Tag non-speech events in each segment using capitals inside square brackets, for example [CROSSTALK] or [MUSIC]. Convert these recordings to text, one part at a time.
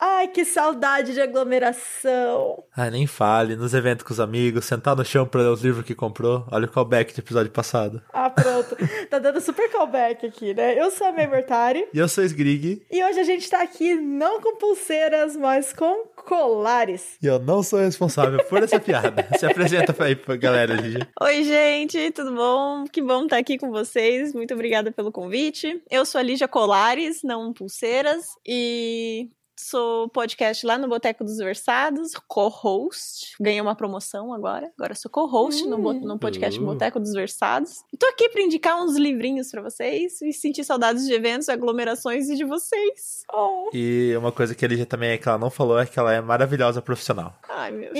Ai, que saudade de aglomeração. Ah, nem fale. Nos eventos com os amigos, sentar no chão pra ler os livros que comprou. Olha o callback do episódio passado. Ah, pronto. tá dando super callback aqui, né? Eu sou a May Mortari. E eu sou o Sgrig. E hoje a gente tá aqui não com pulseiras, mas com colares. E eu não sou responsável por essa piada. [LAUGHS] Se apresenta aí pra galera, Lígia. Oi, gente, tudo bom? Que bom estar aqui com vocês. Muito obrigada pelo convite. Eu sou a Lígia Colares, não pulseiras. E sou podcast lá no Boteco dos Versados, co-host. Ganhei uma promoção agora. Agora sou co-host no, bo- no podcast Uh. Boteco dos Versados. E tô aqui pra indicar uns livrinhos pra vocês e sentir saudades de eventos, aglomerações e de vocês. Oh, E uma coisa que a Lígia também é que ela não falou é que ela é maravilhosa profissional. Ai, meu Deus.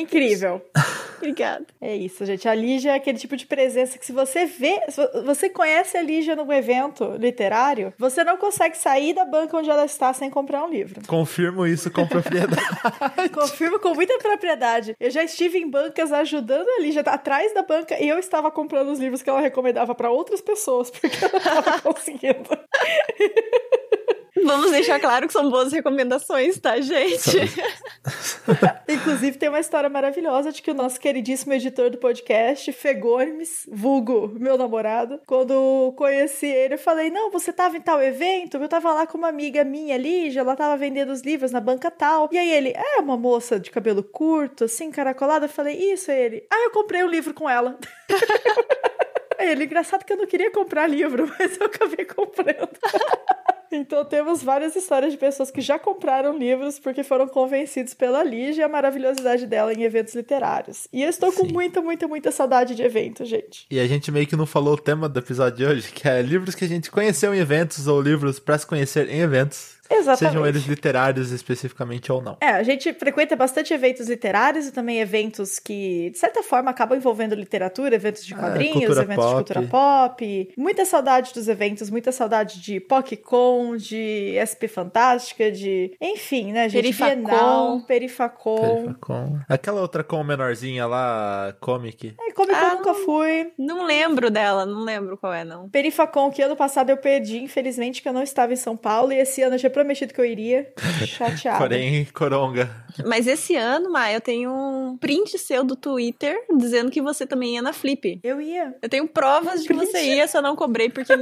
[LAUGHS] Obrigada. É isso, gente. A Lígia é aquele tipo de presença que se você vê, se vo- você conhece a Lígia num evento literário, você não consegue sair da banca onde ela está sem comprar um livro. Confirmo isso com propriedade. [LAUGHS] Confirmo com muita propriedade. Eu já estive em bancas ajudando a Lígia atrás da banca e eu estava comprando os livros que ela recomendava para outras pessoas, porque eu não estava [LAUGHS] conseguindo. Vamos deixar claro que são boas recomendações, tá, gente? [LAUGHS] Inclusive, tem uma história maravilhosa de que o nosso queridíssimo editor do podcast, Fegones, vulgo, meu namorado, quando conheci ele, eu falei: Não, você tava em tal evento? Eu tava lá com uma amiga minha, Lígia, ela tava vendendo os livros na banca tal. E aí ele, é uma moça de cabelo curto, assim, caracolada. Eu falei: Isso, aí ele. Ah, eu comprei um livro com ela. [LAUGHS] Aí ele, engraçado que eu não queria comprar livro, [LAUGHS] mas eu acabei comprando. Então temos várias histórias de pessoas que já compraram livros porque foram convencidos pela Lígia e a maravilhosidade dela em eventos literários. E eu estou com Sim. muita, muita, muita saudade de evento, gente. E a gente meio que não falou o tema do episódio de hoje, que é livros que a gente conheceu em eventos ou livros pra se conhecer em eventos. Exatamente. Sejam eles literários especificamente ou não. É, a gente frequenta bastante eventos literários e também eventos que, de certa forma, acabam envolvendo literatura, eventos de É, quadrinhos, cultura eventos de pop. cultura pop. Muita saudade dos eventos, muita saudade de PocCon, de SP Fantástica, de. Enfim, né, gente? Perifacon. Bienal, Perifacon. Perifacon. Aquela outra com menorzinha lá, comic. É, Comic Ah, nunca fui. Não lembro dela, não lembro qual é, não. Perifacon, que ano passado eu perdi, infelizmente, que eu não estava em São Paulo, e esse ano eu tinha prometido que eu iria. [LAUGHS] Chateada. Porém, coronga. Mas esse ano, Maia, eu tenho um print seu do Twitter dizendo que você também ia na Flip. Eu ia. Eu tenho provas de que você ia, só não cobrei porque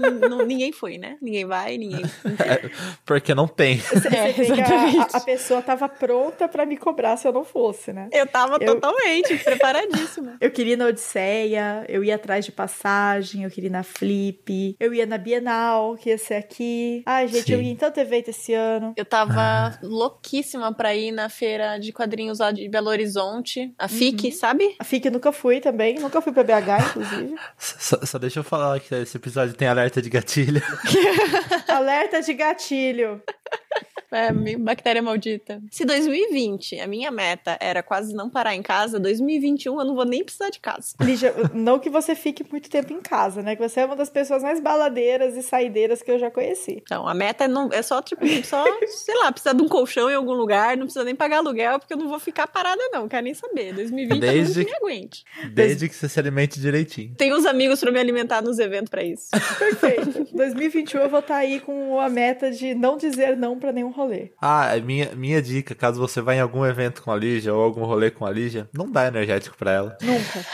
ninguém foi, né? Ninguém vai, ninguém. [LAUGHS] Porque não tem. Você, É, a, exatamente. a- a pessoa tava pronta pra me cobrar se eu não fosse, né? Eu tava Eu- totalmente [LAUGHS] preparadíssima. Eu queria ir na Odisseia, eu ia atrás de passagem, eu queria ir na Flip, eu ia na Bienal, que ia ser aqui. Ai, gente, eu Sim. ia em tanto evento esse ano. Eu tava louquíssima pra ir na feira de quadrinhos lá de Belo Horizonte, a FIC, sabe? A FIC nunca fui também, nunca fui pra BH, inclusive. [LAUGHS] Só, só deixa eu falar que esse episódio tem alerta de gatilho. [LAUGHS] Alerta de gatilho. É, bactéria maldita. Se 2020 a minha meta era quase não parar em casa, 2021 eu não vou nem precisar de casa. Lígia, não que você fique muito tempo em casa, né? Que você é uma das pessoas mais baladeiras e saideiras que eu já conheci. Então, a meta é, não, é só, tipo, só, sei lá, precisar de um colchão em algum lugar, não precisa nem pagar aluguel, porque eu não vou ficar parada, não, quero nem saber. 2020 Desde- eu não me aguente. Desde que você se alimente direitinho. Tem uns amigos pra me alimentar nos eventos pra isso. [LAUGHS] Perfeito. 2021 eu vou estar aí com a meta de não dizer não pra nenhum rolê. Ah, é minha, minha dica, caso você vá em algum evento com a Lígia ou algum rolê com a Lígia, não dá energético pra ela. Nunca.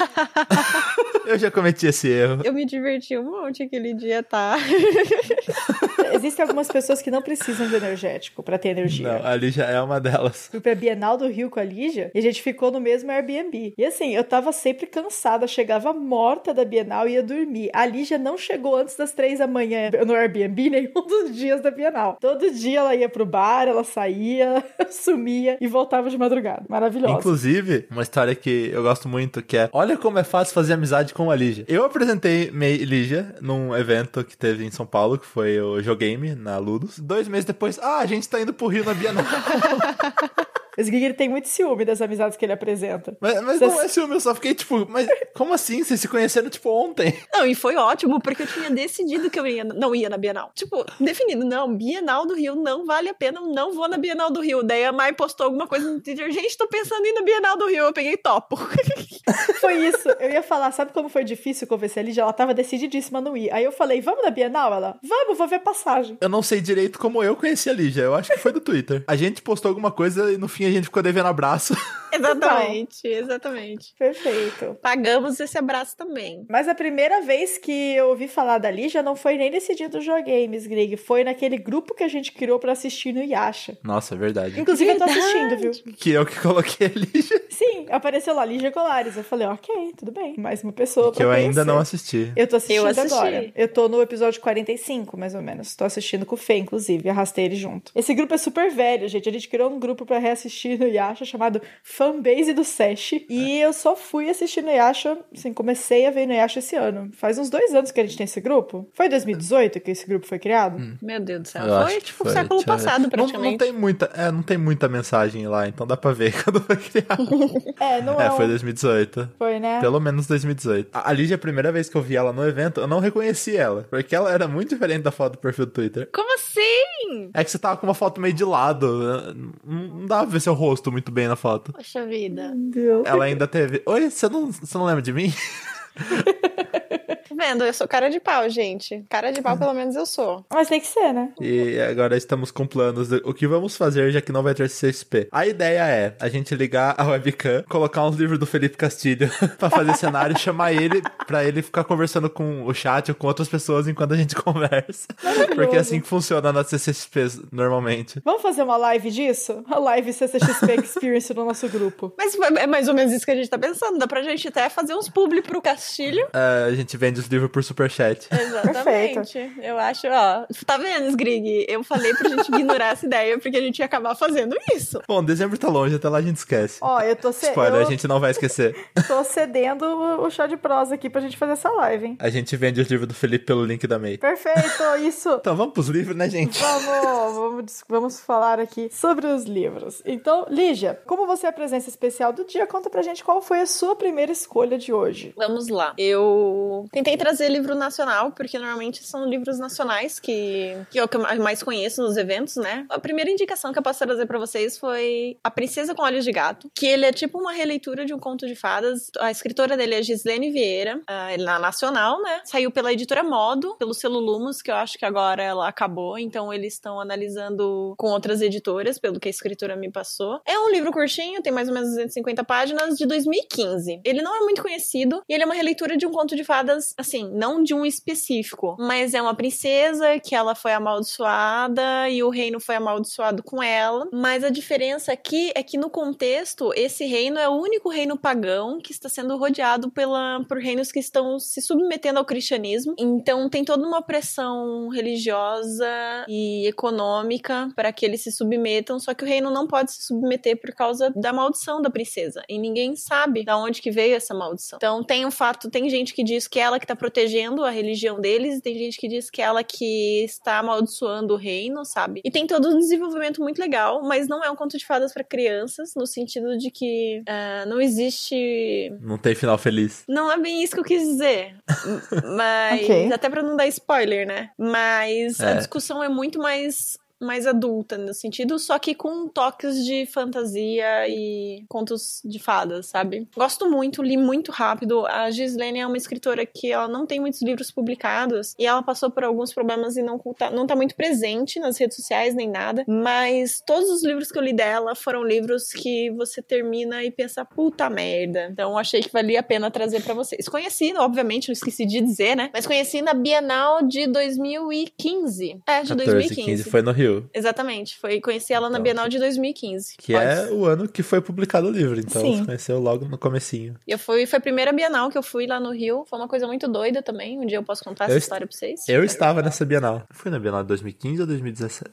[LAUGHS] Eu já cometi esse erro. Eu me diverti um monte aquele dia, tá? [LAUGHS] Existem algumas pessoas que não precisam de energético pra ter energia. Não, a Lígia é uma delas. Fui pra Bienal do Rio com a Lígia e a gente ficou no mesmo Airbnb. E assim, eu tava sempre cansada, chegava morta da Bienal e ia dormir. A Lígia não chegou antes das três da manhã no Airbnb [LAUGHS] nenhum dos dias da Bienal. Todo dia ela ia pro bar, ela saía, [LAUGHS] sumia e voltava de madrugada. Maravilhosa. Inclusive, uma história que eu gosto muito, que é Olha como é fácil fazer amizade com a Lígia. Eu apresentei Lígia num evento que teve em São Paulo, que foi o Jogame, na Ludus. Dois meses depois, ah, a gente tá indo pro Rio na Bienal. [LAUGHS] Esse Grig tem muito ciúme das amizades que ele apresenta. Mas, mas Você- não é ciúme, eu só fiquei tipo, mas como assim? Vocês se conheceram tipo ontem? Não, e foi ótimo, porque eu tinha decidido que eu ia, não ia na Bienal. Tipo, definido, não, Bienal do Rio não vale a pena, eu não vou na Bienal do Rio. Daí a Mai postou alguma coisa no Twitter, gente, tô pensando em ir na Bienal do Rio. Eu peguei topo. [LAUGHS] Foi isso. Eu ia falar, sabe como foi difícil convencer a Lígia? Ela tava decididíssima a não ir. Aí eu falei, vamos na Bienal? Ela, vamos, vou ver passagem. Eu não sei direito como eu conheci a Lígia, eu acho que foi do Twitter. A gente postou alguma coisa e no fim a gente ficou devendo abraço. [LAUGHS] exatamente, exatamente. Perfeito. Pagamos esse abraço também. Mas a primeira vez que eu ouvi falar da Lígia não foi nem nesse dia dos Jogames, Grig. Foi naquele grupo que a gente criou pra assistir no Yasha. Nossa, é verdade. Inclusive, eu tô Verdade. assistindo, viu? Que eu que coloquei a Lígia. Sim, apareceu lá, Lígia Colares. Eu falei, ok, tudo bem. Mais uma pessoa Que eu ainda conhecer. não assisti. Eu tô assistindo Eu assisti. agora. Eu tô no episódio 45, mais ou menos. Tô assistindo com o Fê, inclusive. Arrastei ele junto. Esse grupo é super velho, gente. A gente criou um grupo pra reassistir no Yasha chamado Fanbase do Sesh. E eu só fui assistir no Yasha, assim, comecei a ver no Yasha esse ano. Faz uns dois anos que a gente tem esse grupo. Foi em 2018 que esse grupo foi criado? Meu Deus do céu. Eu foi tipo foi, século passado, Não- praticamente. Não, tem muita, é, não tem muita mensagem lá, então dá pra ver [LAUGHS] quando foi criado. [LAUGHS] É, não é. É, foi um- 2018. Foi, né? Pelo menos 2018. A a Lígia, a primeira vez que eu vi ela no evento, eu não reconheci ela. Porque ela era muito diferente da foto do perfil do Twitter. Como assim? É que você tava com uma foto meio de lado. né? Não não dava ver seu rosto muito bem na foto. Poxa vida. Deus. Ela ainda teve. Oi, você não, você não lembra de mim? [LAUGHS] Vendo? Eu sou cara de pau, gente. Cara de pau, pelo menos eu sou. Mas tem que ser, né? E agora estamos com planos. O que vamos fazer, já que não vai ter CSP? A ideia é a gente ligar a webcam, colocar uns livros do Felipe Castilho [LAUGHS] pra fazer cenário e chamar ele pra ele ficar conversando com o chat ou com outras pessoas enquanto a gente [LAUGHS] conversa. Porque é assim que funciona na CCXP normalmente. Vamos fazer uma live disso? A live CCXP Experience no nosso grupo. Mas é mais ou menos isso que a gente tá pensando. Dá pra gente até fazer uns publi pro Castilho. É, a gente vende os livros por superchat. [LAUGHS] Exatamente. Eu acho, ó. Tá vendo, Sgrig? Eu falei pra gente ignorar essa ideia porque a gente ia acabar fazendo isso. Bom, dezembro tá longe, até lá a gente esquece. Ó, eu tô, ce... Spoiler, eu a gente não vai esquecer. [LAUGHS] tô cedendo o chá de prosa aqui pra gente fazer essa live, hein? A gente vende os livros do Felipe pelo link da May. Perfeito, [LAUGHS] isso. Então vamos pros livros, né, gente? Vamos, vamos, vamos falar aqui sobre os livros. Então, Lígia, como você é a presença especial do dia, conta pra gente qual foi a sua primeira escolha de hoje. Vamos lá. Eu tentei trazer livro nacional, porque normalmente são livros nacionais que, eu que eu mais conheço nos eventos, né? A primeira indicação que eu posso trazer pra vocês foi A Princesa com Olhos de Gato, que ele é tipo uma releitura de um conto de fadas. A escritora dele é Gislene Vieira, ah, ele é na nacional, né? Saiu pela editora Modo, pelo selo Lumos, que eu acho que agora ela acabou, então eles estão analisando com outras editoras, pelo que a escritora me passou. É um livro curtinho, tem mais ou menos 250 páginas, de 2015. Ele não é muito conhecido e ele é uma releitura de um conto de fadas, assim, não de um específico, mas é uma princesa que ela foi amaldiçoada e o reino foi amaldiçoado com ela. Mas a diferença aqui é que no contexto, esse reino é o único reino pagão que está sendo rodeado pela, por reinos que estão se submetendo ao cristianismo. Então tem toda uma pressão religiosa e econômica para que eles se submetam, só que o reino não pode se submeter por causa da maldição da princesa. E ninguém sabe da onde que veio essa maldição. Então tem um fato, tem gente que diz que ela que está protegendo a religião deles, e tem gente que diz que é ela que está amaldiçoando o reino, sabe? E tem todo um desenvolvimento muito legal, mas não é um conto de fadas para crianças, no sentido de que ah, não existe Não tem final feliz. não é bem isso que eu quis dizer. [LAUGHS] Mas. Ok. Até pra não dar spoiler, né? Mas a É. discussão é muito mais. Mais adulta no sentido, só que com toques de fantasia e contos de fadas, sabe? Gosto muito, li muito rápido. A Gislene é uma escritora que ela não tem muitos livros publicados e ela passou por alguns problemas e não tá, não tá muito presente nas redes sociais nem nada. Mas todos os livros que eu li dela foram livros que você termina e pensa, puta merda. Então achei que valia a pena trazer pra vocês. Conheci, obviamente, não esqueci de dizer, né? Mas conheci na Bienal de 2015. É, de 14, 2015. 15 foi no Rio. Exatamente, foi conheci ela na Então, Bienal de 2015. Que é o ano que foi publicado o livro, então Sim. você conheceu logo no comecinho. Eu fui, foi a primeira Bienal que eu fui lá no Rio. Foi uma coisa muito doida também. Um dia eu posso contar Eu essa est- história pra vocês. Eu estava nessa Bienal. Fui na Bienal de 2015 ou 2017?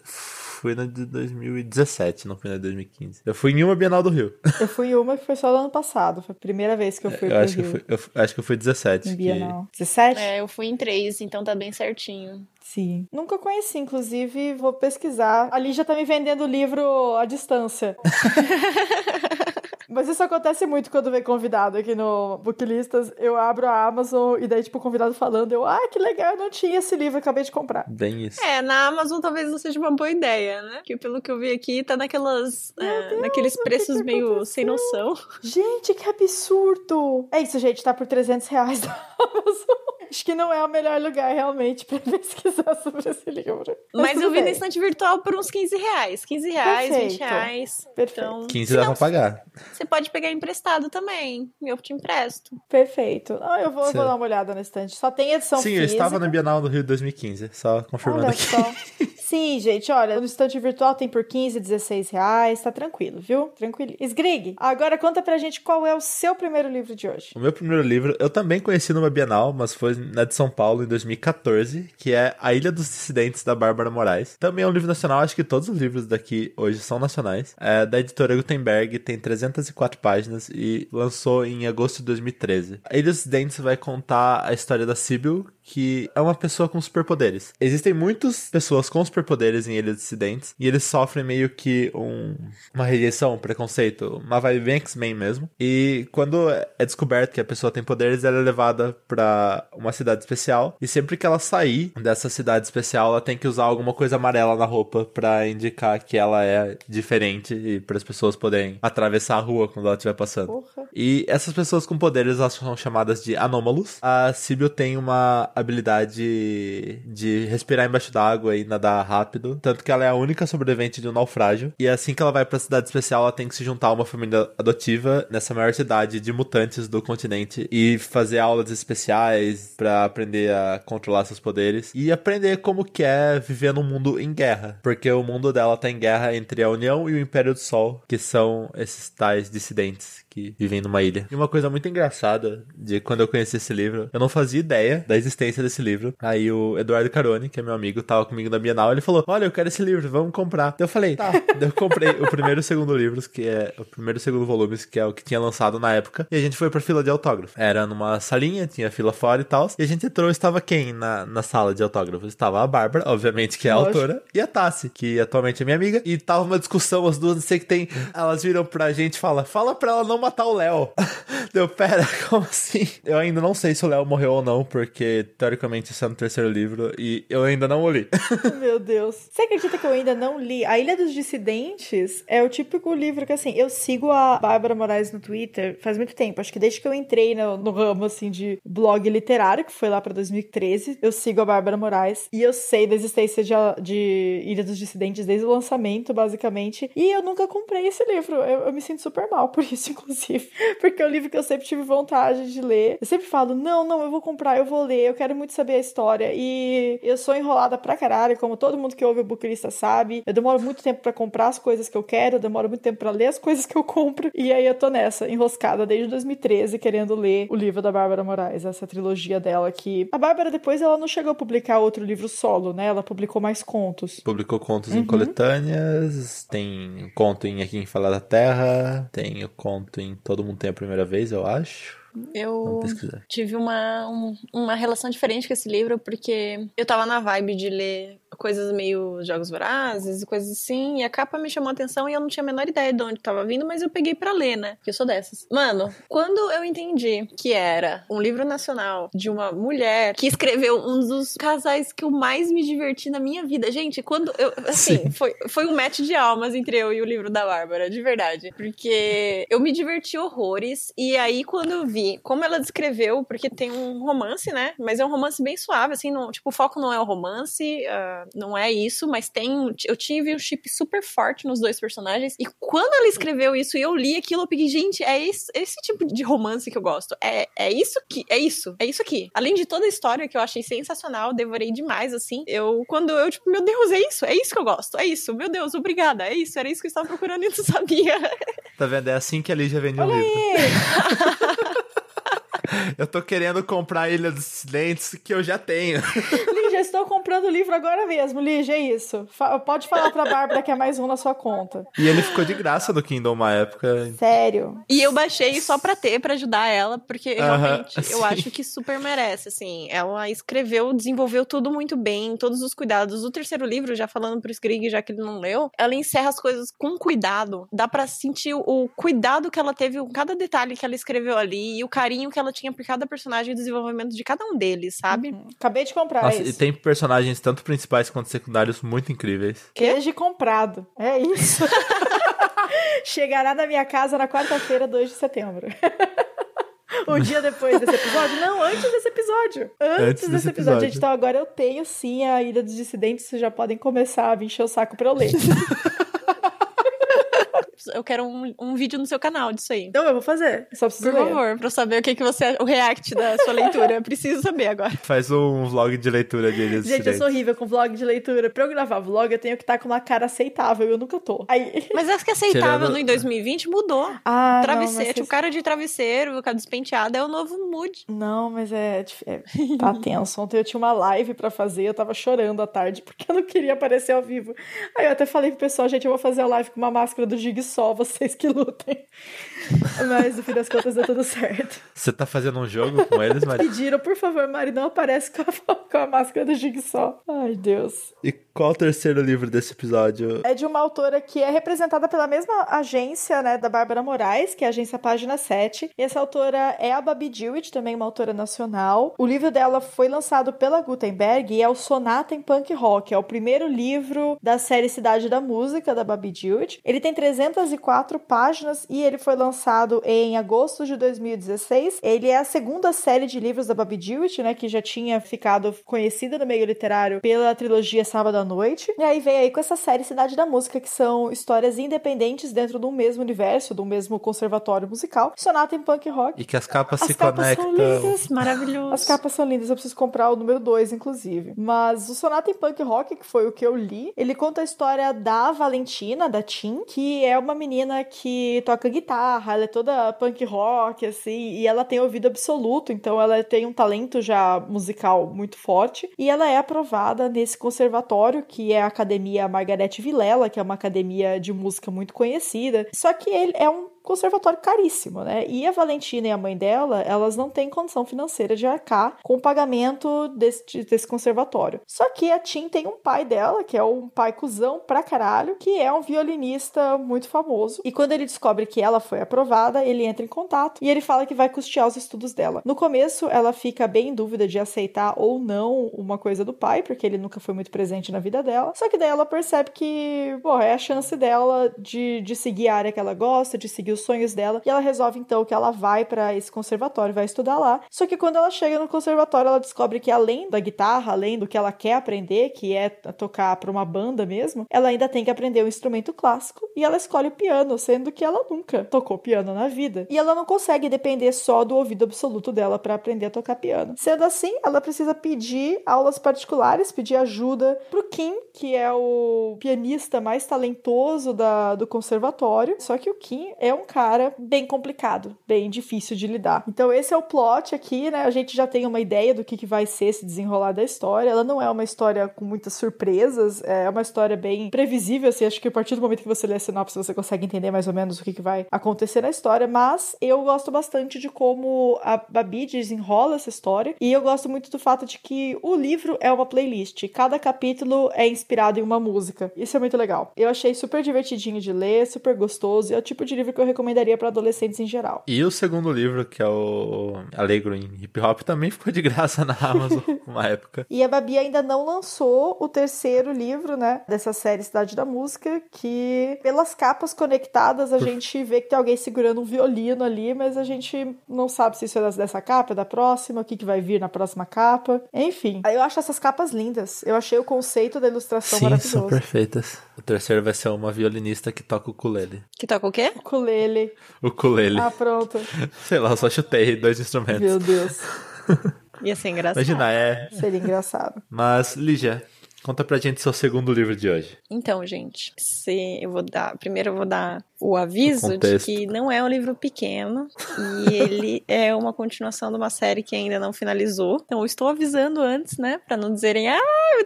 Fui na de 2017, não fui na de 2015. Eu fui em uma Bienal do Rio. Eu fui em uma que foi só no ano passado. Foi a primeira vez que eu fui eu pro acho Rio. Que eu, fui, eu acho que eu fui 17. Em que- Bienal. 17? É, eu fui em três, então tá bem certinho. Sim. Nunca conheci, inclusive, vou pesquisar. A Lígia tá me vendendo o livro à distância. [LAUGHS] Mas isso acontece muito quando vem convidado aqui no Booklistas. Eu abro a Amazon e daí, tipo, o convidado falando, eu, ah, que legal, eu não tinha esse livro, acabei de comprar. Bem isso. É, na Amazon talvez não seja uma boa ideia, né? Porque pelo que eu vi aqui, tá naquelas. é, Deus, naqueles o que preços que meio aconteceu? sem noção. Gente, que absurdo! É isso, gente, tá por 300 reais na [LAUGHS] Amazon. Acho que não é o melhor lugar, realmente, pra [LAUGHS] pesquisar sobre esse livro. Mas tudo eu vi bem. na estante virtual por uns 15 reais. 15 reais, 20 Perfeito. reais. Perfeito. Então, 15 se dá não, pra pagar. você pode pegar emprestado também. Eu te empresto. Perfeito. Ah, eu vou, vou dar uma olhada na estante. Só tem edição Sim, física. eu estava na Bienal do Rio de 2015, só confirmando Olha aqui. só. [LAUGHS] Sim, gente, olha, no estante virtual tem por 15, 16 reais, tá tranquilo, viu? Tranquilo. Sgrig, agora conta pra gente qual é o seu primeiro livro de hoje. O meu primeiro livro, eu também conheci numa Bienal, mas foi na de São Paulo em 2014, que é A Ilha dos Dissidentes, da Bárbara Moraes. Também é um livro nacional, acho que todos os livros daqui hoje são nacionais. É da editora Gutenberg, tem 304 páginas e lançou em agosto de 2013. A Ilha dos Dissidentes vai contar a história da Sibyl, que é uma pessoa com superpoderes. Existem muitas pessoas com superpoderes em Ilha dos Dissidentes, e eles sofrem meio que um, uma rejeição, um preconceito, uma vibe bem X-Men mesmo. E quando é descoberto que a pessoa tem poderes, ela é levada pra uma cidade especial, e sempre que ela sair dessa cidade especial, ela tem que usar alguma coisa amarela na roupa pra indicar que ela é diferente e para as pessoas poderem atravessar a rua quando ela estiver passando. Porra. E essas pessoas com poderes, elas são chamadas de anômalos. A Sibyl tem uma habilidade de respirar embaixo d'água e nadar rápido. Tanto que ela é a única sobrevivente de um naufrágio. E assim que ela vai pra cidade especial, ela tem que se juntar a uma família adotiva nessa maior cidade de mutantes do continente. E fazer aulas especiais pra aprender a controlar seus poderes. E aprender como que é viver num mundo em guerra. Porque o mundo dela tá em guerra entre a União e o Império do Sol, que são esses tais dissidentes que vivem numa ilha. E uma coisa muito engraçada de quando eu conheci esse livro, eu não fazia ideia da existência desse livro. Aí o Eduardo Caroni, que é meu amigo, tava comigo na Bienal, ele falou: Olha, eu quero esse livro, vamos comprar. Eu falei, tá. [LAUGHS] Eu comprei o primeiro e o segundo livros, que é o primeiro e o segundo volumes, que é o que tinha lançado na época. E a gente foi pra fila de autógrafo. Era numa salinha, tinha fila fora e tal. E a gente entrou, estava quem na, na sala de autógrafos? Estava a Bárbara, obviamente, que é a Lógico. autora, e a Tassi, que atualmente é minha amiga. E tava uma discussão, as duas, não sei o que tem. Elas viram pra gente e falam: Fala pra ela não matar o Léo. [LAUGHS] Deu, pera, [LAUGHS] como assim? Eu ainda não sei se o Léo morreu ou não, porque teoricamente isso é no terceiro livro e eu ainda não li. [LAUGHS] Meu Deus. Você acredita que eu ainda não li? A Ilha dos Dissidentes é o típico livro que, assim, eu sigo a Bárbara Moraes no Twitter faz muito tempo. Acho que desde que eu entrei no, no ramo, assim, de blog literário, que foi lá pra 2013, eu sigo a Bárbara Moraes e eu sei da existência de, de Ilha dos Dissidentes desde o lançamento, basicamente. E eu nunca comprei esse livro. Eu, eu me sinto super mal por isso, inclusive. [LAUGHS] Porque é um livro que eu sempre tive vontade de ler. Eu sempre falo, não, não, eu vou comprar, eu vou ler, eu quero muito saber a história. E eu sou enrolada pra caralho, como todo mundo que ouve o Booklista sabe. Eu demoro muito tempo pra comprar as coisas que eu quero, eu demoro muito tempo pra ler as coisas que eu compro. E aí eu tô nessa, enroscada desde 2013, querendo ler o livro da Bárbara Moraes, essa trilogia dela que... A Bárbara depois, ela não chegou a publicar outro livro solo, né? Ela publicou mais contos. Publicou contos Uhum. em coletâneas, tem conto em Aqui em Falar da Terra, tem o conto em Todo Mundo Tem a Primeira Vez, eu acho. Eu tive uma, um- uma relação diferente com esse livro, porque eu tava na vibe de ler coisas meio Jogos Vorazes e coisas assim, e a capa me chamou a atenção e eu não tinha a menor ideia de onde tava vindo, mas eu peguei pra ler, né? Porque eu sou dessas. Mano, quando eu entendi que era um livro nacional de uma mulher que escreveu um dos casais que eu mais me diverti na minha vida, gente, quando eu. Assim, Sim. foi, foi um match de almas entre eu e o livro da Bárbara, de verdade. Porque eu me diverti horrores, e aí quando eu vi como ela descreveu, porque tem um romance, né? Mas é um romance bem suave, assim, não, tipo, o foco não é o romance, ah, não é isso, mas tem. Eu tive um chip super forte nos dois personagens. E quando ela escreveu isso e eu li aquilo, eu peguei, gente, é esse, esse tipo de romance que eu gosto. É, é isso que. É isso. É isso aqui. Além de toda a história que eu achei sensacional, devorei demais, assim. Eu, quando eu, tipo, meu Deus, é isso, é isso que eu gosto. É isso, meu Deus, obrigada. É isso, era isso que eu estava procurando e não sabia. [LAUGHS] Tá vendo? É assim que a Lígia vende um Olha livro. [LAUGHS] Eu tô querendo comprar Ilha dos Dissidentes que eu já tenho. Lígia, estou comprando comprando o livro agora mesmo, Lígia, é isso. Fa pode falar pra Bárbara que é mais um na sua conta. E ele ficou de graça no Kindle uma época. Sério. E eu baixei só pra ter, pra ajudar ela, porque realmente uh [LAUGHS] -huh, eu acho que super merece, assim. Ela escreveu, desenvolveu tudo muito bem, todos os cuidados. O terceiro livro, já falando pro Skrig, já que ele não leu, ela encerra as coisas com cuidado. Dá pra sentir o cuidado que ela teve com cada detalhe que ela escreveu ali e o carinho que ela tinha por cada personagem e o desenvolvimento de cada um deles, sabe? Uhum. Acabei de comprar Nossa, isso. E tem personagens tanto principais quanto secundários muito incríveis. Queijo comprado. É isso. [LAUGHS] Chegará na minha casa na quarta-feira, 2 de setembro. [LAUGHS] um dia depois desse episódio? Não, antes desse episódio. Antes, antes desse, desse episódio. episódio. Gente, então agora eu tenho sim a Ilha dos Dissidentes, vocês já podem começar a vir encher o saco pra eu ler. [LAUGHS] eu quero um, um vídeo no seu canal disso aí. Então eu vou fazer. Só preciso Por ler. favor, pra eu saber o que, que você. O react da sua leitura. Eu preciso saber agora. Faz um vlog de leitura de Ilhas Gente, eu sou horrível com vlog de leitura. Pra eu gravar vlog, eu tenho que estar com uma cara aceitável. Eu nunca tô. Aí... [LAUGHS] Mas acho que aceitável Tirando... no em 2020 mudou. Ah, travesseiro. Não, tipo, cara de travesseiro, cara despenteado é o novo mood. Não, mas é. é tá [LAUGHS] tenso. Ontem eu tinha uma live pra fazer. Eu tava chorando à tarde [LAUGHS] porque eu não queria aparecer ao vivo. Aí eu até falei pro pessoal, gente, eu vou fazer a live com uma máscara do Jigsaw, vocês que lutem. Mas no fim das contas deu tudo certo. Você tá fazendo um jogo com eles, Mari? Pediram, por favor, Mari, não aparece com a, com a máscara do Jigsaw. Ai, Deus. E qual o terceiro livro desse episódio? É de uma autora que é representada pela mesma agência, né, da Bárbara Moraes, que é a agência Página 7. E essa autora é a Babi Dewitt, também uma autora nacional. O livro dela foi lançado pela Gutenberg e é o Sonata em Punk Rock. É o primeiro livro da série Cidade da Música, da Babi Dewitt. Ele tem 304 páginas e ele foi lançado em agosto de 2016. Ele é a segunda série de livros da Babi Dewitt, né, que já tinha ficado conhecida no meio literário pela trilogia Sábado à Noite. E aí veio aí com essa série Cidade da Música, que são histórias independentes dentro de um mesmo universo, do mesmo conservatório musical. Sonata em punk rock. E que as capas as se capas conectam. São lindas. Maravilhoso. As capas são lindas, eu preciso comprar o número 2, inclusive. Mas o Sonata em Punk Rock, que foi o que eu li, ele conta a história da Valentina, da Tim, que é uma menina que toca guitarra, ela é toda punk rock, assim, e ela tem ouvido absoluto, então ela tem um talento já musical muito forte. E ela é aprovada nesse conservatório, que é a Academia Margarete Vilela, que é uma academia de música muito conhecida. Só que ele é um conservatório caríssimo, né? E a Valentina e a mãe dela, elas não têm condição financeira de arcar com o pagamento desse, desse conservatório. Só que a Tim tem um pai dela, que é um pai cuzão pra caralho, que é um violinista muito famoso. E quando ele descobre que ela foi aprovada, ele entra em contato e ele fala que vai custear os estudos dela. No começo, ela fica bem em dúvida de aceitar ou não uma coisa do pai, porque ele nunca foi muito presente na vida dela. Só que daí ela percebe que, pô, é a chance dela de, de seguir a área que ela gosta, de seguir sonhos dela. E ela resolve então que ela vai para esse conservatório, vai estudar lá. Só que quando ela chega no conservatório, ela descobre que além da guitarra, além do que ela quer aprender, que é tocar para uma banda mesmo, ela ainda tem que aprender um instrumento clássico e ela escolhe o piano, sendo que ela nunca tocou piano na vida. E ela não consegue depender só do ouvido absoluto dela para aprender a tocar piano. Sendo assim, ela precisa pedir aulas particulares, pedir ajuda pro Kim, que é o pianista mais talentoso da, do conservatório. Só que o Kim é cara bem complicado, bem difícil de lidar. Então esse é o plot aqui, né? A gente já tem uma ideia do que, que vai ser esse desenrolar da história. Ela não é uma história com muitas surpresas, é uma história bem previsível, assim, acho que a partir do momento que você lê a sinopse você consegue entender mais ou menos o que, que vai acontecer na história, mas eu gosto bastante de como a Babi desenrola essa história e eu gosto muito do fato de que o livro é uma playlist, cada capítulo é inspirado em uma música. Isso é muito legal. Eu achei super divertidinho de ler, super gostoso, é o tipo de livro que eu recomendaria para adolescentes em geral. E o segundo livro, que é o Alegro em Hip Hop, também ficou de graça na Amazon [LAUGHS] uma época. E a Babi ainda não lançou o terceiro livro, né, dessa série Cidade da Música, que pelas capas conectadas a Por... gente vê que tem alguém segurando um violino ali, mas a gente não sabe se isso é dessa capa, é da próxima, o que, que vai vir na próxima capa. Enfim, eu acho essas capas lindas. Eu achei o conceito da ilustração Sim, maravilhoso. são perfeitas. O terceiro vai ser uma violinista que toca o ukulele. Que toca o quê? Ukulele. Ukulele. Ah, pronto. Sei lá, só chutei dois instrumentos. Meu Deus. [LAUGHS] Ia ser engraçado. Imagina, é. Seria engraçado. Mas, Lígia, Conta pra gente seu segundo livro de hoje. Então, gente, se eu vou dar. Primeiro eu vou dar o aviso de que não é um livro pequeno e [LAUGHS] ele é uma continuação de uma série que ainda não finalizou. Então eu estou avisando antes, né, Pra não dizerem: "Ah,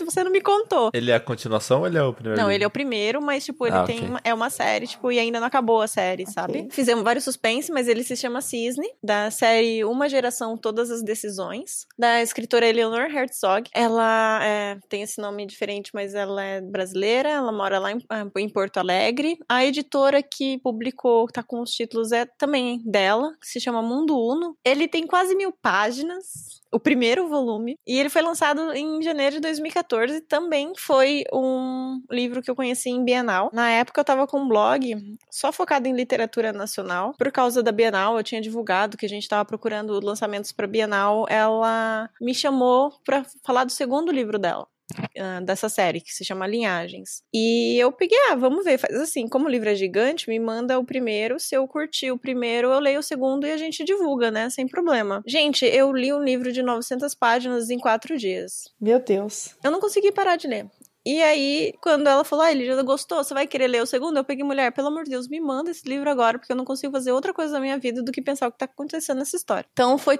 você não me contou". Ele é a continuação ou ele é o primeiro? Não, livro? ele é o primeiro, mas, tipo, ele Ah, tem ok. uma, é uma série, tipo, e ainda não acabou a série, sabe? Fizemos vários suspense, mas ele se chama Cisne, da série Uma Geração, Todas as Decisões, da escritora Eleanor Herzog. Ela é, tem esse nome diferente, mas ela é brasileira, ela mora lá em, em Porto Alegre. A editora que publicou, tá com os títulos, é também dela, que se chama Mundo Uno. Ele tem quase mil páginas o primeiro volume. E ele foi lançado em janeiro de 2014. Também foi um livro que eu conheci em Bienal. Na época eu tava com um blog só focado em literatura nacional. Por causa da Bienal, eu tinha divulgado que a gente tava procurando lançamentos para Bienal. Ela me chamou para falar do segundo livro dela ah, dessa série, que se chama Linhagens. E eu peguei, ah, vamos ver, faz assim, como o livro é gigante, me manda o primeiro, se eu curtir o primeiro, eu leio o segundo e a gente divulga, né, sem problema. Gente, eu li um livro de 900 páginas em quatro dias. Meu Deus. Eu não consegui parar de ler. E aí, quando ela falou, ah, ele já gostou, você vai querer ler o segundo? Eu peguei, mulher, pelo amor de Deus, me manda esse livro agora, porque eu não consigo fazer outra coisa na minha vida do que pensar o que tá acontecendo nessa história. Então, foi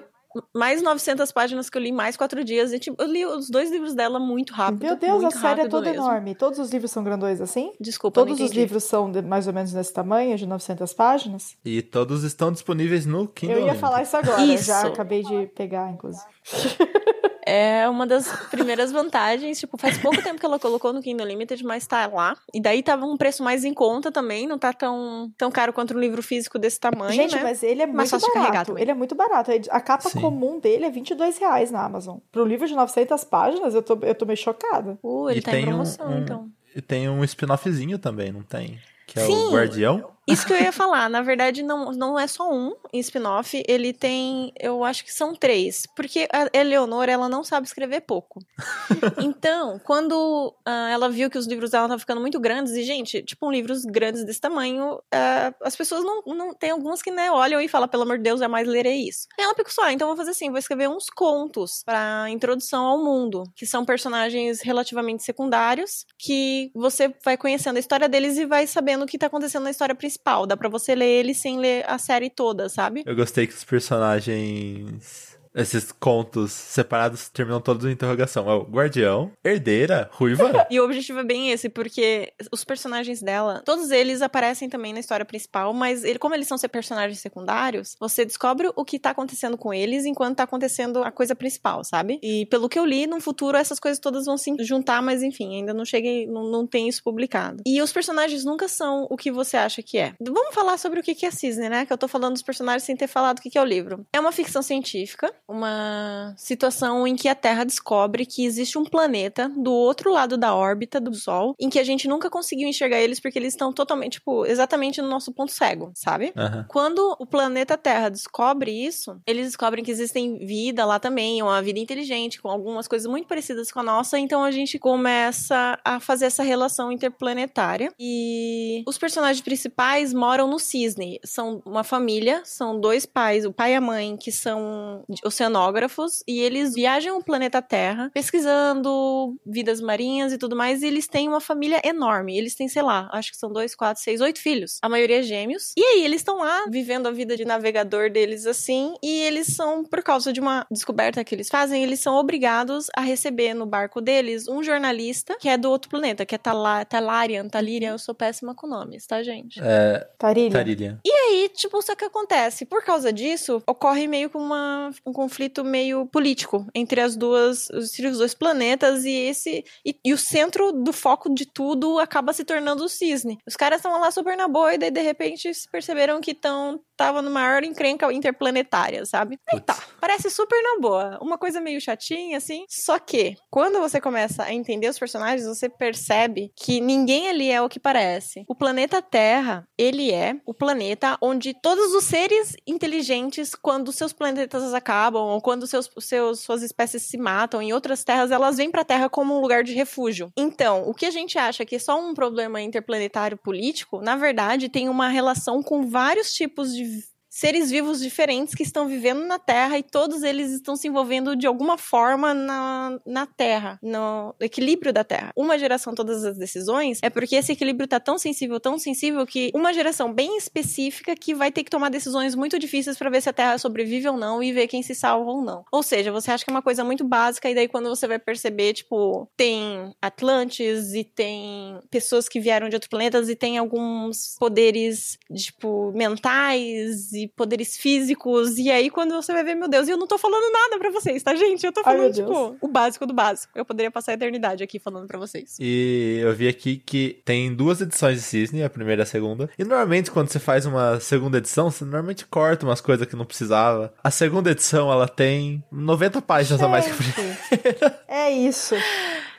mais 900 páginas que eu li, mais quatro dias. E, tipo, eu li os dois livros dela muito rápido. Meu Deus, a série é toda mesmo. enorme. Todos os livros são grandões assim? Desculpa, não Todos os livros são de- mais ou menos nesse tamanho, de 900 páginas? E todos estão disponíveis no Kindle Eu ia falar isso agora, Isso. já acabei de pegar, inclusive. [LAUGHS] É uma das primeiras vantagens. Tipo, faz pouco tempo que ela colocou no Kindle Limited, mas tá lá. E daí tava um preço mais em conta também. Não tá tão, tão caro quanto um livro físico desse tamanho, Gente, né? mas ele é Mais muito barato. Ele é muito barato. A capa Sim. comum dele é 22 reais na Amazon. Pro livro de 900 páginas, eu tô, eu tô meio chocada. Uh, ele E tá tem em um- promoção, um- então. E tem um spin-offzinho também, não tem? Que é Sim. o Guardião. Isso que eu ia falar. Na verdade, não, não é só um em spin-off. Ele tem, eu acho que são três. Porque a Eleonora, ela não sabe escrever pouco. [LAUGHS] então, quando ah, ela viu que os livros dela estavam ficando muito grandes, e, gente, tipo, um livros grandes desse tamanho, ah, as pessoas não, não. Tem algumas que, né, olham e falam, pelo amor de Deus, jamais lerei isso. Aí ela pensou, ah, então vou fazer assim, vou escrever uns contos pra introdução ao mundo, que são personagens relativamente secundários, que você vai conhecendo a história deles e vai sabendo o que tá acontecendo na história principal. Dá pra você ler ele sem ler a série toda, sabe? Eu gostei que os personagens. Esses contos separados terminam todos em interrogação. É o Guardião, Herdeira, Ruiva. [LAUGHS] E o objetivo é bem esse, porque os personagens dela, todos eles aparecem também na história principal, mas ele, como eles são personagens secundários, você descobre o que tá acontecendo com eles enquanto tá acontecendo a coisa principal, sabe? E pelo que eu li, no futuro essas coisas todas vão se juntar, mas enfim, ainda não cheguei, não, não tem isso publicado. E os personagens nunca são o que você acha que é. Vamos falar sobre o que é Cisne, né? Que eu tô falando dos personagens sem ter falado o que é o livro. É uma ficção científica, uma situação em que a Terra descobre que existe um planeta do outro lado da órbita do Sol, em que a gente nunca conseguiu enxergar eles porque eles estão totalmente, tipo, exatamente no nosso ponto cego, sabe? Aham. Quando o planeta Terra descobre isso, eles descobrem que existem vida lá também, uma vida inteligente, com algumas coisas muito parecidas com a nossa, então a gente começa a fazer essa relação interplanetária. E os personagens principais moram no Cisne. São uma família, são dois pais, o pai e a mãe, que são oceanógrafos, e eles viajam o planeta Terra, pesquisando vidas marinhas e tudo mais, e eles têm uma família enorme. Eles têm, sei lá, acho que são dois, quatro, seis, oito filhos. A maioria é gêmeos. E aí, eles estão lá vivendo a vida de navegador deles assim, e eles são, por causa de uma descoberta que eles fazem, eles são obrigados a receber no barco deles um jornalista que é do outro planeta, que é Tala Talarian, Talirian, eu sou péssima com nomes, tá, gente? É, Tarilha. Tarillian. E aí, tipo, só que acontece, por causa disso, ocorre meio que uma, um conflito meio político entre as duas, os, entre os dois planetas e esse e, e o centro do foco de tudo acaba se tornando o cisne. Os caras estão lá super na boa e daí de repente perceberam que estão tava no maior encrenca interplanetária, sabe? Aí tá, parece super na boa, uma coisa meio chatinha assim. Só que quando você começa a entender os personagens, você percebe que ninguém ali é o que parece. O planeta Terra, ele é o planeta onde todos os seres inteligentes, quando seus planetas acabam ou quando seus, seus suas espécies se matam em outras terras, elas vêm pra Terra como um lugar de refúgio. Então, o que a gente acha que é só um problema interplanetário político, na verdade, tem uma relação com vários tipos de seres vivos diferentes que estão vivendo na Terra e todos eles estão se envolvendo de alguma forma na, na Terra, no equilíbrio da Terra. Uma geração, todas as decisões, é porque esse equilíbrio tá tão sensível, tão sensível, que uma geração bem específica que vai ter que tomar decisões muito difíceis para ver se a Terra sobrevive ou não e ver quem se salva ou não. Ou seja, você acha que é uma coisa muito básica e daí quando você vai perceber, tipo, tem Atlantes e tem pessoas que vieram de outros planetas e tem alguns poderes, tipo, mentais e poderes físicos. E aí, quando você vai ver, meu Deus, e eu não tô falando nada para vocês, tá, gente? Eu tô falando, Ai, tipo, o básico do básico. Eu poderia passar a eternidade aqui falando para vocês. E eu vi aqui que tem duas edições de Cisne, a primeira e a segunda. E normalmente, quando você faz uma segunda edição, você normalmente corta umas coisas que não precisava. A segunda edição, ela tem 90 páginas gente, a mais que a primeira. [LAUGHS] É isso.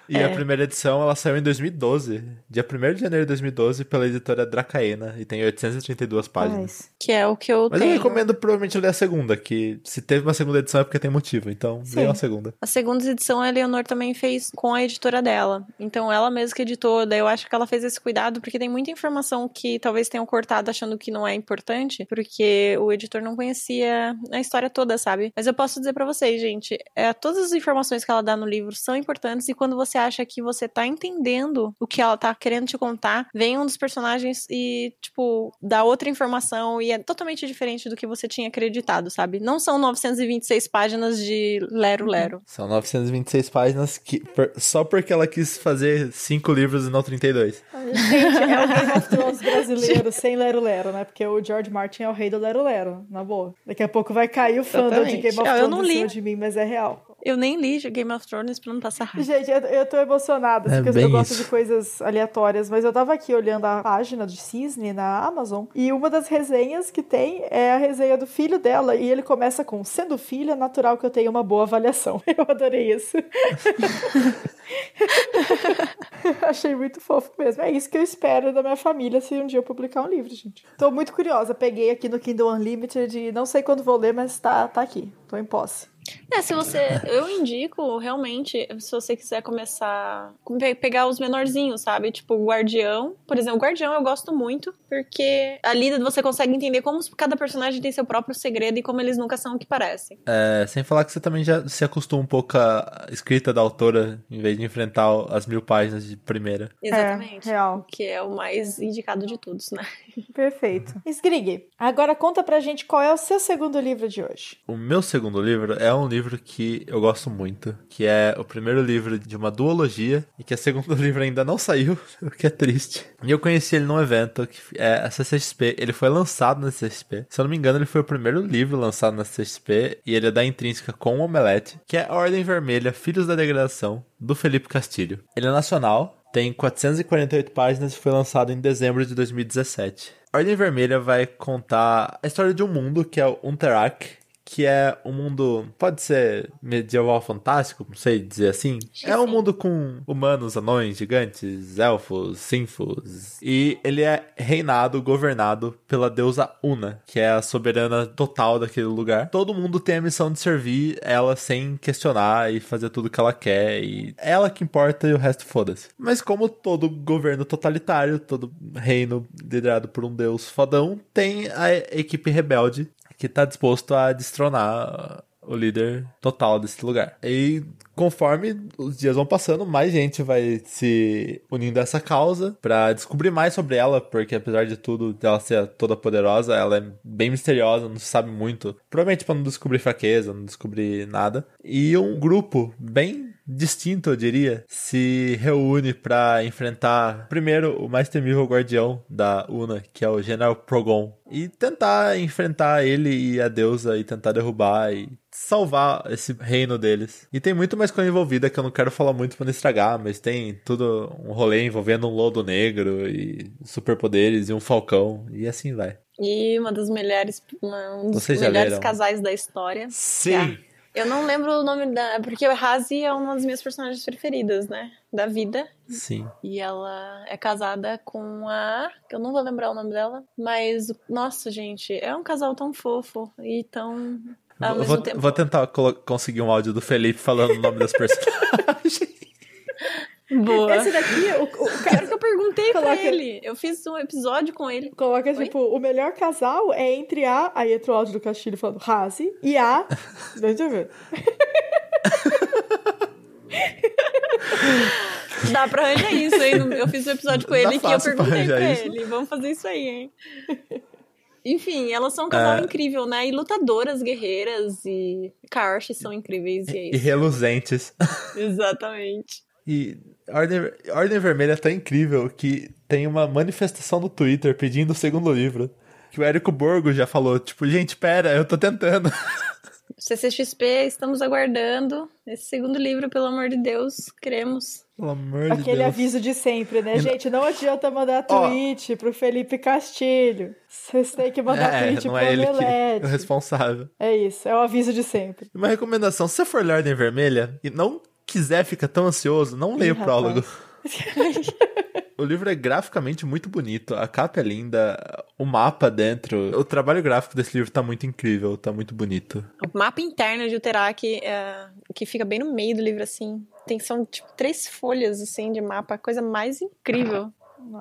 E é. a primeira edição, ela saiu em 2012. Dia 1 de janeiro de 2012, pela editora Dracaena. E tem 832 páginas. Que é o que eu Mas tenho. eu recomendo provavelmente ler a segunda, que se teve uma segunda edição é porque tem motivo. Então, leia a segunda. A segunda edição a Eleonor também fez com a editora dela. Então, ela mesma que editou. Daí eu acho que ela fez esse cuidado, porque tem muita informação que talvez tenham cortado achando que não é importante, porque o editor não conhecia a história toda, sabe? Mas eu posso dizer para vocês, gente, é, todas as informações que ela dá no livro são importantes e quando você você acha que você tá entendendo o que ela tá querendo te contar, vem um dos personagens e, tipo, dá outra informação e é totalmente diferente do que você tinha acreditado, sabe? Não são 926 páginas de Lero Lero. São 926 páginas que só porque ela quis fazer cinco livros e não 32. Gente, é o Game of Thrones brasileiro sem Lero Lero, né? Porque o George Martin é o rei do Lero Lero, na boa. Daqui a pouco vai cair o fandom de Game of Thrones eu não li. de mim, mas é real. Eu nem li Game of Thrones pra não passar raiva. Gente, eu, eu tô emocionada, é porque eu gosto isso. de coisas aleatórias, mas eu tava aqui olhando a página de Cisne na Amazon, e uma das resenhas que tem é a resenha do filho dela, e ele começa com, sendo filho, é natural que eu tenha uma boa avaliação. [LAUGHS] Eu adorei isso. [LAUGHS] Achei muito fofo mesmo. É isso que eu espero da minha família se um dia eu publicar um livro, gente. Tô muito curiosa. Peguei aqui no Kindle Unlimited e não sei quando vou ler, mas tá, tá aqui. Tô em posse. É, se você. Eu indico, realmente, se você quiser começar. Pegar os menorzinhos, sabe? Tipo, o Guardião. Por exemplo, o Guardião eu gosto muito, porque ali você consegue entender como cada personagem tem seu próprio segredo e como eles nunca são o que parecem. É, sem falar que você também já se acostuma um pouco à escrita da autora, em vez de enfrentar as mil páginas de primeira. Exatamente. É, real. Que é o mais indicado de todos, né? [LAUGHS] Perfeito. Sgrig, agora conta pra gente qual é o seu segundo livro de hoje. O meu segundo livro é um livro que eu gosto muito, que é o primeiro livro de uma duologia e que o segundo [LAUGHS] livro ainda não saiu, [LAUGHS] o que é triste. E eu conheci ele num evento que é a CCXP, ele foi lançado na CCXP. Se eu não me engano, ele foi o primeiro livro lançado na CCXP e ele é da Intrínseca com o Omelete, que é a Ordem Vermelha, Filhos da Degradação, do Felipe Castilho. Ele é nacional, tem 448 páginas e foi lançado em dezembro de 2017. Ordem Vermelha vai contar a história de um mundo que é o Unterak, que é um mundo, pode ser medieval fantástico, não sei dizer assim. É um mundo com humanos, anões, gigantes, elfos, sinfos. E ele é reinado, governado pela deusa Una, que é a soberana total daquele lugar. Todo mundo tem a missão de servir ela sem questionar e fazer tudo que ela quer. E ela que importa e o resto foda-se. Mas como todo governo totalitário, todo reino liderado por um deus fodão, tem a equipe rebelde que tá disposto a destronar o líder total desse lugar. E conforme os dias vão passando, mais gente vai se unindo a essa causa para descobrir mais sobre ela, porque apesar de tudo, dela ser toda poderosa, ela é bem misteriosa, não se sabe muito. Provavelmente para não descobrir fraqueza, não descobrir nada. E um grupo bem distinto, eu diria, se reúne para enfrentar primeiro o mais temível guardião da Una, que é o General Progon, e tentar enfrentar ele e a deusa e tentar derrubar e salvar esse reino deles. E tem muito mais coisa envolvida que eu não quero falar muito para não estragar, mas tem tudo um rolê envolvendo um lodo negro e superpoderes e um falcão e assim vai. E uma das melhores, um dos melhores casais da história. Sim. Eu não lembro o nome da. Porque o Razi é uma das minhas personagens preferidas, né? Da vida. Sim. E ela é casada com a. eu não vou lembrar o nome dela. Mas, nossa, gente, é um casal tão fofo e tão. Vou, vou, tentar conseguir um áudio do Felipe falando o nome das personagens. [LAUGHS] Boa. Esse daqui, o, o Quero cara que eu perguntei pra Coloca- ele. Eu fiz um episódio com ele. coloca, Oi? tipo, o melhor casal é entre a. Aí entra o áudio do Castilho falando Razi e a. [LAUGHS] Deixa eu ver. Dá pra arranjar isso, hein? Eu fiz um episódio com Dá ele que eu fácil pra perguntei pra arranjar isso. ele. Vamos fazer isso aí, hein? Enfim, elas são um casal É. incrível, né? E lutadoras, guerreiras e Karsh são incríveis, e é E isso. reluzentes. Exatamente. E Ordem, Ordem Vermelha é tão incrível que tem uma manifestação no Twitter pedindo o segundo livro. Que o Érico Borgo já falou, tipo, gente, pera, eu tô tentando. [LAUGHS] CCXP, estamos aguardando esse segundo livro, pelo amor de Deus. Queremos. Pelo amor de Aquele Deus. aviso de sempre, né? E- Gente, não adianta mandar Ó. tweet pro Felipe Castilho. Vocês têm que mandar É, tweet não pro é ele que é o responsável. É isso, é o aviso de sempre. Uma recomendação, se você for ler Ordem Vermelha e não quiser ficar tão ansioso, não leia o prólogo. [LAUGHS] O livro é graficamente muito bonito, a capa é linda, o mapa dentro. O trabalho gráfico desse livro tá muito incrível, tá muito bonito. O mapa interno de Uterak, é, que fica bem no meio do livro, assim. Tem, são, tipo, três folhas, assim, de mapa. A coisa mais incrível.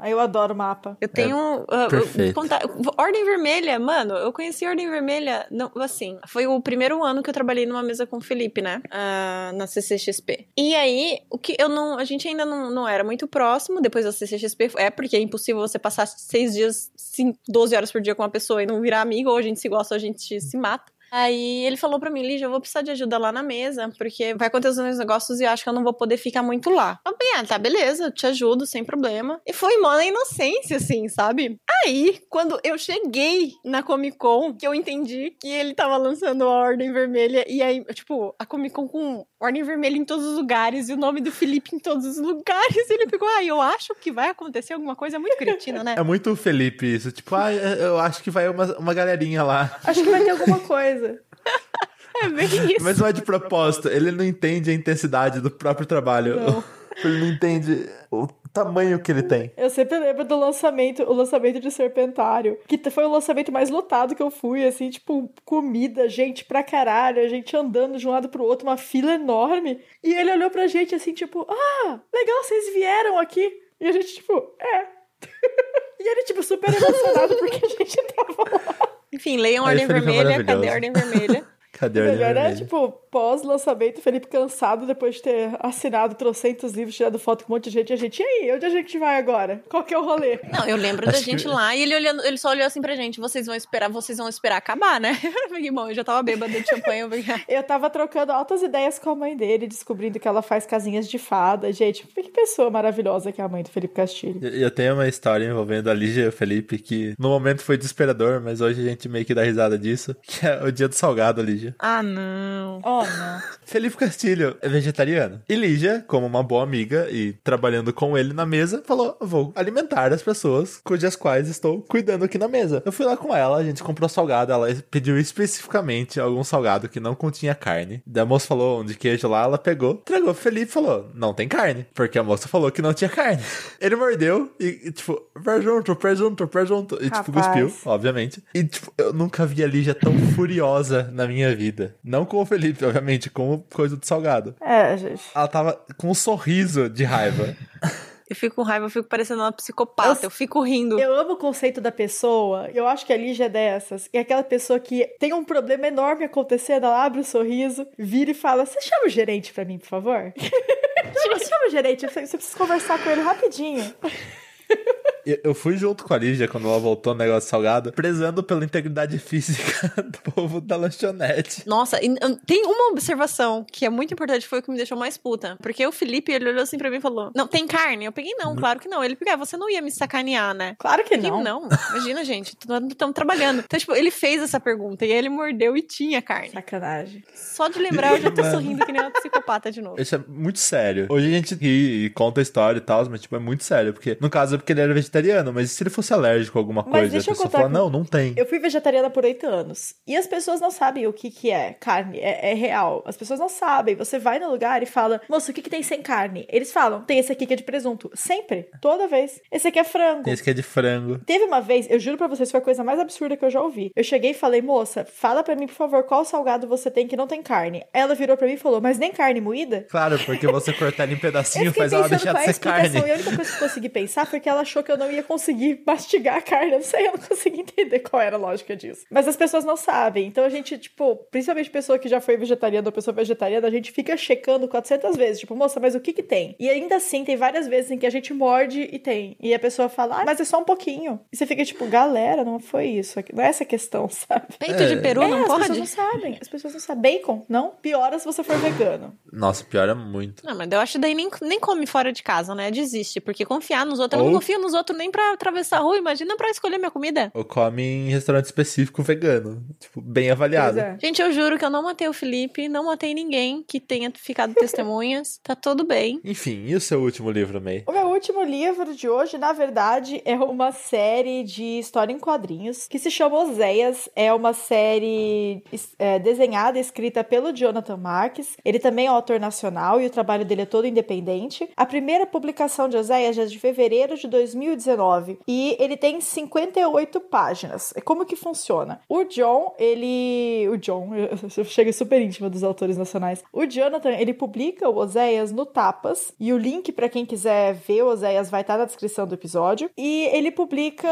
Eu adoro mapa. Eu tenho. uh, uh, perfeito. contar- Ordem Vermelha, mano, eu conheci Ordem Vermelha. Não, assim, foi o primeiro ano que eu trabalhei numa mesa com o Felipe, né? Ah, na CCXP. E aí, o que eu não. A gente ainda não, não era muito próximo depois da CCXP. É porque é impossível você passar seis dias, cinco, 12 horas por dia com uma pessoa e não virar amigo, ou a gente se gosta ou a gente se mata. Aí ele falou pra mim, Lígia, eu vou precisar de ajuda lá na mesa, porque vai acontecer uns negócios e eu acho que eu não vou poder ficar muito lá. Eu falei, ah, tá, beleza, eu te ajudo, sem problema. E foi, mano, a inocência, assim, sabe? Aí, quando eu cheguei na Comic Con, que eu entendi que ele tava lançando a Ordem Vermelha, e aí, tipo, a Comic Con com Ordem Vermelha em todos os lugares, e o nome do Felipe em todos os lugares, [LAUGHS] ele pegou, ah, eu acho que vai acontecer alguma coisa muito cretina, né? É muito Felipe isso, tipo, ah, eu acho que vai uma, uma galerinha lá. Acho que vai ter alguma coisa. [LAUGHS] É bem isso. Mas não é de propósito, ele não entende a intensidade do próprio trabalho. Não. Ele não entende o tamanho que ele tem. Eu sempre lembro do lançamento, o lançamento de Serpentário, que foi o lançamento mais lotado que eu fui, assim, tipo, comida, gente pra caralho, a gente andando de um lado pro outro, uma fila enorme. E ele olhou pra gente assim, tipo, ah, legal, vocês vieram aqui. E a gente, tipo, é. [LAUGHS] e ele, tipo, super emocionado porque a gente tava lá. Enfim, leiam Ordem Vermelha, cadê a Ordem Vermelha? Cadê O melhor é, tipo, pós-lançamento, Felipe cansado depois de ter assinado trocentos livros, tirado foto com um monte de gente. E a gente, e aí, onde a gente vai agora? Qual que é o rolê? Não, eu lembro da Acho gente que- lá e ele olhando, ele só olhou assim pra gente, vocês vão esperar, vocês vão esperar acabar, né? Eu falei, bom, eu já tava bêbada de champanhe, eu "Ah, Eu tava trocando altas ideias com a mãe dele, descobrindo que ela faz casinhas de fada. Gente, que pessoa maravilhosa que é a mãe do Felipe Castilho. E Eu tenho uma história envolvendo a Lígia e o Felipe que no momento foi desesperador, mas hoje a gente meio que dá risada disso, [LAUGHS] que é o dia do salgado, Lígia. Ah, não. Oh, não. [LAUGHS] Felipe Castilho é vegetariano. E Lígia, como uma boa amiga e trabalhando com ele na mesa, falou: Vou alimentar as pessoas cujas quais estou cuidando aqui na mesa. Eu fui lá com ela, a gente comprou salgado, ela pediu especificamente algum salgado que não continha carne. Daí a moça falou um de queijo lá, ela pegou, entregou pro Felipe e falou: Não tem carne, porque a moça falou que não tinha carne. [LAUGHS] Ele mordeu e, e, tipo, presunto, presunto, presunto. E, tipo, Rapaz. cuspiu, obviamente. E, tipo, eu nunca vi a Lígia tão furiosa na minha vida. Não com o Felipe, obviamente, com coisa do salgado. É, gente. Ela tava com um sorriso de raiva. [LAUGHS] Eu fico com raiva, eu fico parecendo uma psicopata, eu, Eu- fico rindo. Eu amo o conceito da pessoa. Eu acho que a Lígia é dessas. É aquela pessoa que tem um problema enorme acontecendo, ela abre o sorriso, vira e fala: Você chama o gerente pra mim, por favor? [LAUGHS] chama, chama o gerente, você precisa conversar com ele rapidinho. [LAUGHS] [LAUGHS] Eu fui junto com a Lígia quando ela voltou no negócio salgado, prezando pela integridade física [LAUGHS] do povo da lanchonete. Nossa, e, hum, tem uma observação que é muito importante, foi o que me deixou mais puta. Porque o Felipe, ele olhou assim pra mim e falou: Não, tem carne? Eu peguei, não, claro que não. Ele pegou, ah, você não ia me sacanear, né? Claro que não. não, imagina, [LAUGHS] gente, estamos trabalhando. Então, tipo, ele fez essa pergunta e aí ele mordeu e tinha carne. Sacanagem. Só de lembrar, eu já tô Mano. sorrindo que nem uma psicopata de novo. Isso é muito sério. Hoje a gente ri e conta a história e tal, mas tipo, é muito sério. Porque, no caso, porque ele era vegetariano mas e se ele fosse alérgico a alguma Mas coisa? deixa a eu pessoa contar fala, que- não, não tem. Eu fui vegetariana por oito anos. E as pessoas não sabem o que, que é carne. É, é real. As pessoas não sabem. Você vai no lugar e fala, moço, o que, que tem sem carne? Eles falam, tem esse aqui que é de presunto. Sempre. Toda vez. Esse aqui é frango. Tem esse que é de frango. Teve uma vez, eu juro pra vocês, foi a coisa mais absurda que eu já ouvi. Eu cheguei e falei, moça, fala pra mim, por favor, qual salgado você tem que não tem carne. Ela virou pra mim e falou, mas nem carne moída? Claro, porque você cortar ele em Eu pedacinho faz ela deixar de ser carne. E a única coisa que eu consegui pensar foi que ela achou que eu não ia conseguir [LAUGHS] mastigar a carne. Eu não sei, eu não consegui entender qual era a lógica disso. Mas as pessoas não sabem. Então a gente, tipo, principalmente pessoa que já foi vegetariana ou pessoa vegetariana, a gente fica checando 400 vezes. Tipo, moça, mas o que que tem? E ainda assim, tem várias vezes em que a gente morde e tem. E a pessoa fala, ah, mas é só um pouquinho. E você fica tipo, galera, não foi isso. Não é essa a questão, [LAUGHS] sabe? Peito É. de peru é, não as pode? pessoas não sabem. As pessoas não sabem. Bacon, não? Piora se você for vegano. Nossa, piora muito. Não, mas eu acho que daí nem, nem come fora de casa, né? Desiste. Porque confiar nos outros. Ou- não confio nos outros nem pra atravessar a rua. Imagina pra escolher minha comida. Ou come em restaurante específico vegano. Tipo, bem avaliado. É. Gente, eu juro que eu não matei o Felipe, não matei ninguém que tenha ficado testemunhas. [LAUGHS] Tá tudo bem. Enfim, e o seu último livro, May? O meu último livro de hoje, na verdade, é uma série de história em quadrinhos que se chama Oséias. É uma série é, desenhada e escrita pelo Jonathan Marques. Ele também é um autor nacional e o trabalho dele é todo independente. A primeira publicação de Oséias é de fevereiro de 2019 e ele tem 58 páginas. Como que funciona? O John, ele. O John, [LAUGHS] eu chego super íntima dos autores nacionais. O Jonathan, ele publica o Oséias no Tapas e o link para quem quiser ver o Oséias vai estar na descrição do episódio. E ele publica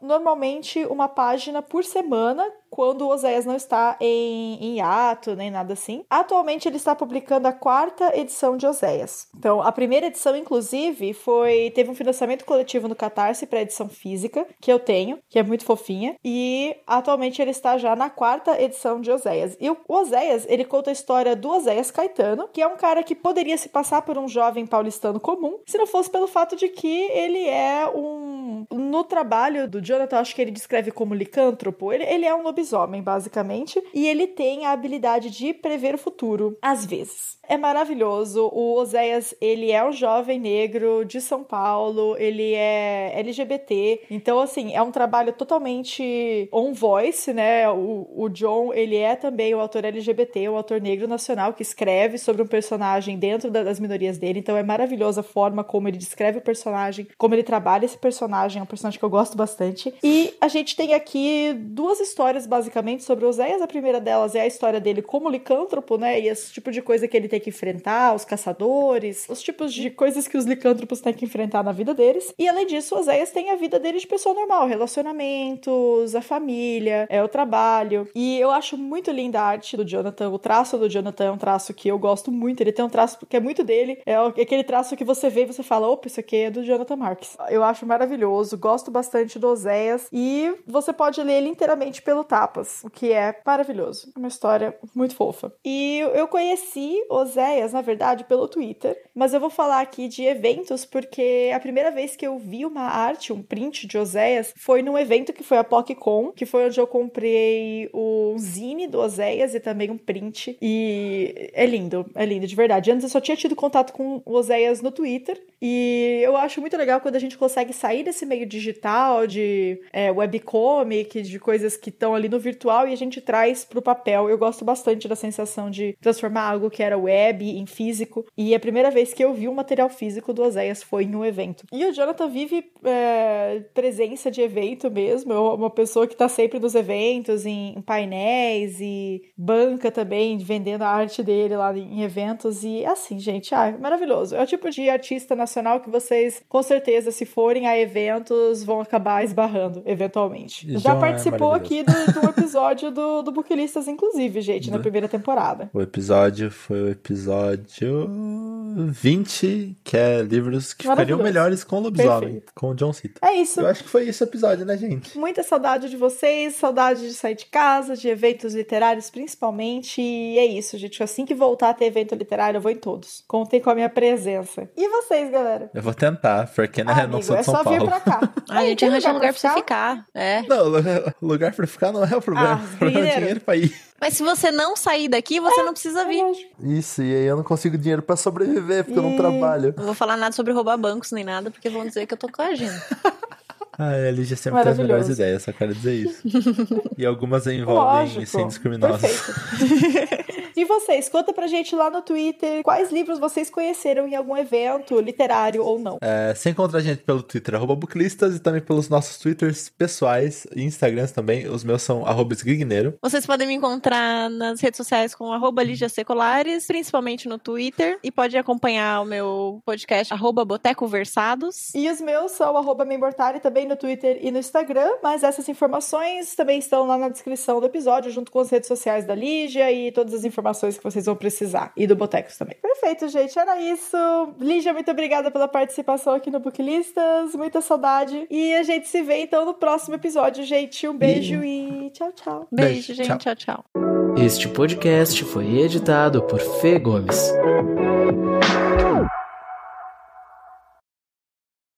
normalmente uma página por semana quando o Oséias não está em, em ato, nem nada assim. Atualmente ele está publicando a quarta edição de Oséias. Então, a primeira edição, inclusive, foi teve um financiamento coletivo no Catarse para edição física, que eu tenho, que é muito fofinha, e atualmente ele está já na quarta edição de Oséias. E o Oséias, ele conta a história do Oséias Caetano, que é um cara que poderia se passar por um jovem paulistano comum, se não fosse pelo fato de que ele é um no trabalho do Jonathan, acho que ele descreve como licântropo. Ele, ele é um lobisomem, basicamente, e ele tem a habilidade de prever o futuro, às vezes. É maravilhoso. O Oséias, ele é um jovem negro de São Paulo, ele é LGBT. Então, assim, é um trabalho totalmente on voice, né? O, o John, ele é também o autor LGBT, o autor negro nacional que escreve sobre um personagem dentro da- das minorias dele. Então, é maravilhosa a forma como ele descreve o personagem, como ele trabalha esse personagem. É um personagem que eu gosto bastante. E a gente tem aqui duas histórias, basicamente, sobre Oséias. A primeira delas é a história dele como licântropo, né? E esse tipo de coisa que ele tem que enfrentar, os caçadores, os tipos de coisas que os licântropos têm que enfrentar na vida deles. E além disso, Oséias tem a vida dele de pessoa normal, relacionamentos, a família, é o trabalho. E eu acho muito linda a arte do Jonathan. O traço do Jonathan é um traço que eu gosto muito. Ele tem um traço que é muito dele. É aquele traço que você vê e você fala, opa, isso aqui é do Jonathan Marques. Eu acho maravilhoso, gosto bastante do Oséias. E você pode ler ele inteiramente pelo Tapas, o que é maravilhoso. Uma história muito fofa. E eu conheci Oséias, na verdade, pelo Twitter. Mas eu vou falar aqui de eventos, porque a primeira vez que eu vi uma arte, um print de Oséias, foi num evento que foi a PocCon, que foi onde eu comprei o zine do Oséias e também um print. E é lindo, é lindo, de verdade. Antes eu só tinha tido contato com o Oséias no Twitter. E eu acho muito legal quando a gente consegue sair desse meio digital, de é, webcomic, de coisas que estão ali no virtual e a gente traz pro papel. Eu gosto bastante da sensação de transformar algo que era web em físico. E a primeira vez que eu vi um material físico do Oséias foi em um evento. E o Jonathan vive é, presença de evento mesmo. É uma pessoa que tá sempre nos eventos, em, em painéis e banca também, vendendo a arte dele lá em eventos. E assim, gente, ah, maravilhoso. É o tipo de artista nacional que vocês, com certeza, se forem a eventos, vão acabar esbarrando, eventualmente. Já é participou aqui maravilhoso. do, do episódio do, do Booklistas, inclusive, gente, na primeira temporada. O episódio foi o episódio 20, que é livros que ficariam melhores com o lobisomem, Perfeito. com o John Cita. É isso. Eu acho que foi esse o episódio, né, gente? Muita saudade de vocês, saudade de sair de casa, de eventos literários principalmente. E é isso, gente. Assim que voltar a ter evento literário, eu vou em todos. Contem com a minha presença. E vocês, galera? Eu vou tentar, porque né, Ah, não sou de é São só Paulo. vir pra cá. [LAUGHS] A Aí, gente arranja um lugar pra você ficar. É. Não, lu- [LAUGHS] lugar pra ficar não é o problema. Ah, [LAUGHS] o problema é o dinheiro. pra ir. Mas se você não sair daqui, você não precisa vir. Isso, e aí eu não consigo dinheiro pra sobreviver, porque eu não trabalho. Não vou falar nada sobre roubar bancos nem nada, porque vão dizer que eu tô coagindo. Ah, a Lígia sempre tem as melhores ideias, só quero dizer isso. e algumas envolvem Lógico. incêndios criminosos. E vocês, conta pra gente lá no Twitter quais livros vocês conheceram em algum evento literário ou não. É, você encontra a gente pelo Twitter, arroba Buclistas, e também pelos nossos Twitters pessoais e Instagrams também. Os meus são arroba Esgrigneiro. Vocês podem me encontrar nas redes sociais com arroba Lígia Secolares, principalmente no Twitter, e pode acompanhar o meu podcast, arroba Boteco Versados. E os meus são arroba Memortari também no Twitter e no Instagram, mas essas informações também estão lá na descrição do episódio, junto com as redes sociais da Lígia e todas as informações informações que vocês vão precisar. E do Botecos também. Perfeito, gente. Era isso. Lígia, muito obrigada pela participação aqui no Booklistas. Muita saudade. E a gente se vê então no próximo episódio, gente. Um beijo e, e tchau, tchau. Beijo, beijo gente. Tchau, tchau. Este podcast foi editado por Fê Gomes.